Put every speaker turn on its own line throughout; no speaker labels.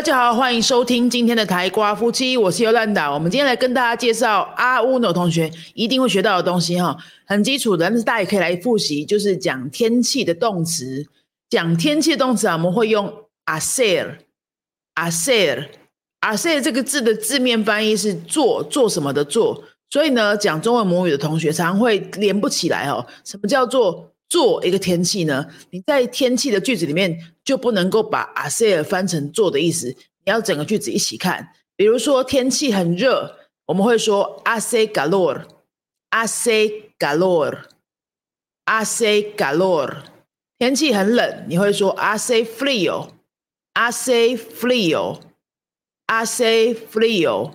大家好，欢迎收听今天的台瓜夫妻，我是尤兰达。我们今天来跟大家介绍阿乌诺同学一定会学到的东西哈，很基础的，但是大家也可以来复习，就是讲天气的动词。讲天气的动词啊，我们会用 aser，aser，aser 这个字的字面翻译是做做什么的做，所以呢，讲中文母语的同学常常会连不起来哦。什么叫做做一个天气呢？你在天气的句子里面就不能够把 aser 翻成做的意思，你要整个句子一起看。比如说天气很热，我们会说 ase calor，ase calor，ase calor。天气很冷，你会说 ase frio，ase frio，ase frio，ase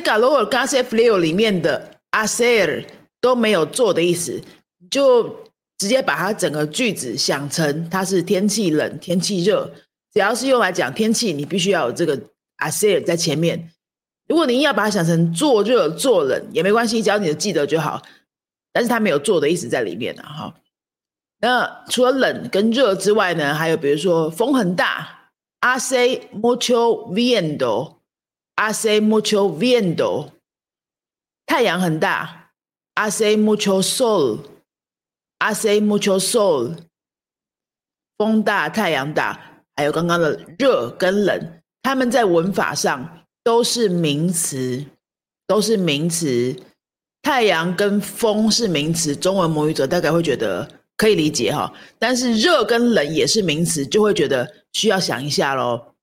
calor 跟 ase frio 里面的 a s e 都没有做的意思，就直接把它整个句子想成它是天气冷、天气热。只要是用来讲天气，你必须要有这个 aser 在前面。如果你硬要把它想成做热、做冷也没关系，只要你记得就好。但是它没有做的意思在里面呢，哈。那除了冷跟热之外呢，还有比如说风很大，hace mucho viento，hace mucho viento。太阳很大，hace mucho 阿塞穆丘索尔。风大，太阳大，还有刚刚的热跟冷，它们在文法上都是名词，都是名词。太阳跟风是名词，中文母语者大概会觉得。可以理解哈，但是热跟冷也是名词，就会觉得需要想一下喽。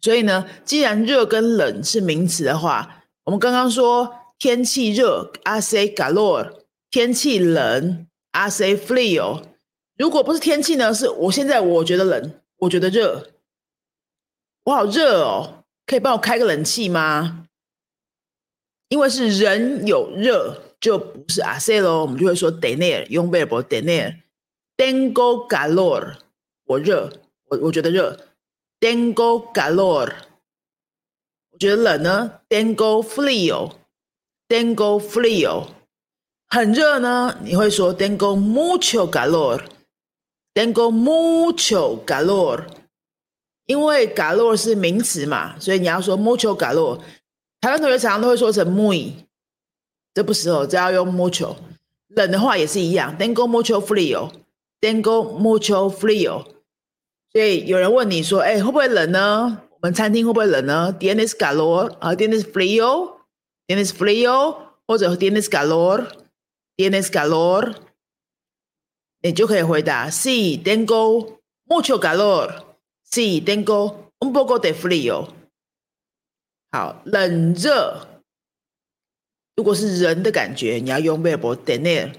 所以呢，既然热跟冷是名词的话，我们刚刚说天气热，ase calor；天气冷，ase frio。如果不是天气呢，是我现在我觉得冷，我觉得热，我好热哦，可以帮我开个冷气吗？因为是人有热。就不是 ase 咯，我们就会说 tener，用 verb tener，tengo calor，我热，我我觉得热，tengo calor，我觉得冷呢，tengo frio，tengo frio，很热呢，你会说 tengo mucho calor，tengo mucho calor，因为 calor 是名词嘛，所以你要说 mucho calor，台湾同学常常都会说成 muy。这不适合，这要用 mucho。冷的话也是一样，tengo mucho frio，tengo mucho frio。所以有人问你说：“哎，会不会冷呢？我们餐厅会不会冷呢？”tienes calor 啊，tienes frio，tienes frio，或者 tienes calor？Tienes calor，你就可以回答：“Sí, tengo mucho calor. Sí, tengo un poco de frio。”好，冷热。如果是人的感觉，你要用 verb tener。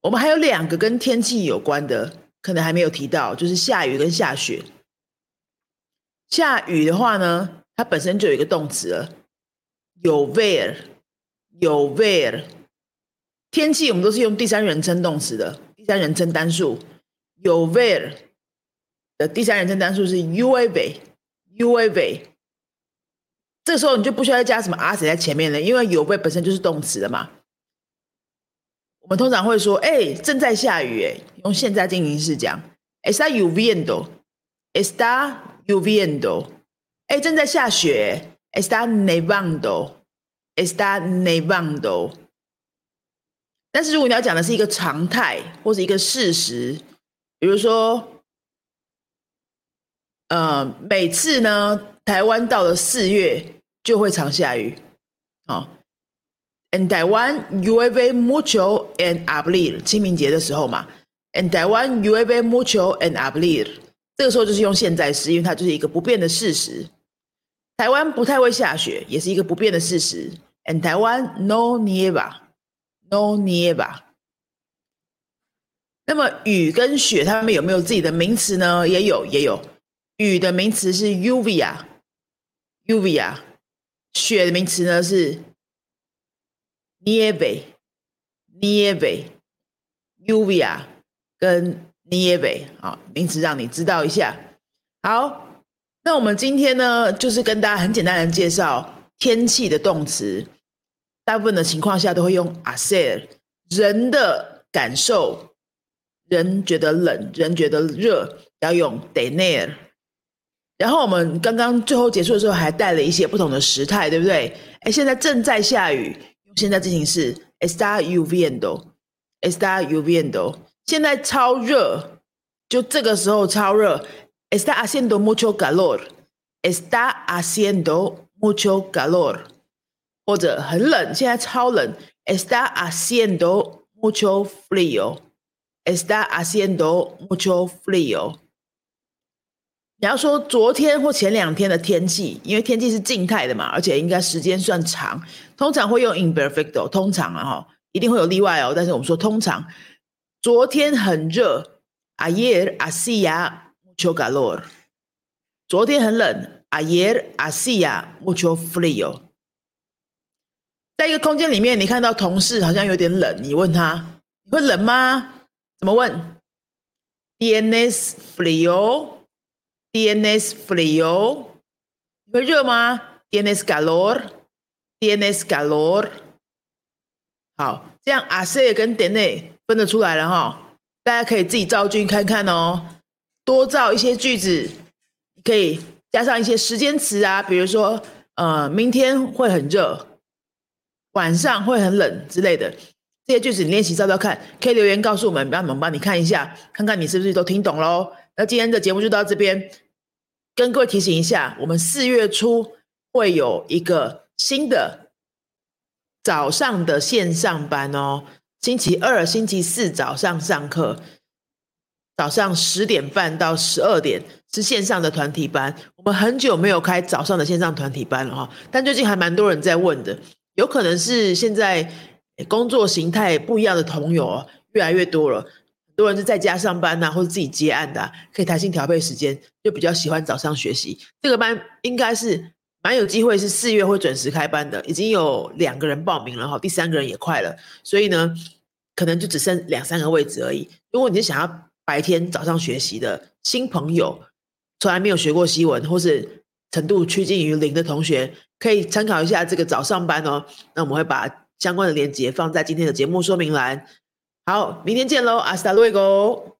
我们还有两个跟天气有关的，可能还没有提到，就是下雨跟下雪。下雨的话呢，它本身就有一个动词了，有 where，有 where。天气我们都是用第三人称动词的，第三人称单数，有 w e r e 的第三人称单数是 u a v u a v。这时候你就不需要再加什么 a s 在前面了，因为有 v 本身就是动词的嘛。我们通常会说：“哎，正在下雨。”哎，用现在进行式讲：“Está lloviendo，está lloviendo。”哎，正在下雪：“Está nevando，está nevando。”但是如果你要讲的是一个常态或者一个事实，比如说，呃，每次呢。台湾到了四月就会常下雨，哦。And Taiwan llueve mucho en abril，清明节的时候嘛。En 台湾 llueve mucho en abril，这个时候就是用现在时，因为它就是一个不变的事实。台湾不太会下雪，也是一个不变的事实。En 台湾 no nieve。那么雨跟雪，它们有没有自己的名词呢？也有，也有。雨的名词是 uvia。uvia，雪的名词呢是 nieve，nieve，uvia 跟 nieve 啊，名词让你知道一下。好，那我们今天呢，就是跟大家很简单的介绍天气的动词，大部分的情况下都会用 hacer。人的感受，人觉得冷，人觉得热，要用 tener。然后我们刚刚最后结束的时候还带了一些不同的时态，对不对？哎，现在正在下雨，用现在进行式 está lloviendo，está lloviendo。现在超热，就这个时候超热，está haciendo mucho calor，está haciendo mucho calor。或者很冷，现在超冷，está haciendo mucho frío，está haciendo mucho frío。你要说昨天或前两天的天气，因为天气是静态的嘛，而且应该时间算长，通常会用 imperfecto。通常啊哈，一定会有例外哦。但是我们说通常，昨天很热，ayer hacía mucho calor。昨天很冷，ayer hacía mucho frío。在一个空间里面，你看到同事好像有点冷，你问他，你会冷吗？怎么问？¿Tienes frío? ¿Tienes frío? 你会热吗？¿Tienes calor? ¿Tienes calor? 好，这样 hacer 跟 tener 分得出来了哈。大家可以自己造句看看哦，多造一些句子，可以加上一些时间词啊，比如说，呃，明天会很热，晚上会很冷之类的。这些句子你练习照照看，可以留言告诉我们，让我们帮你看一下，看看你是不是都听懂喽。那今天的节目就到这边，跟各位提醒一下，我们四月初会有一个新的早上的线上班哦，星期二、星期四早上上课，早上十点半到十二点是线上的团体班。我们很久没有开早上的线上团体班了哈，但最近还蛮多人在问的，有可能是现在工作形态不一样的同友越来越多了。很多人是在家上班呐，或者自己接案的，可以弹性调配时间，就比较喜欢早上学习。这个班应该是蛮有机会，是四月会准时开班的，已经有两个人报名了哈，第三个人也快了，所以呢，可能就只剩两三个位置而已。如果你是想要白天早上学习的新朋友，从来没有学过西文，或是程度趋近于零的同学，可以参考一下这个早上班哦。那我们会把相关的链接放在今天的节目说明栏。好，明天见喽，阿斯达路伊哥。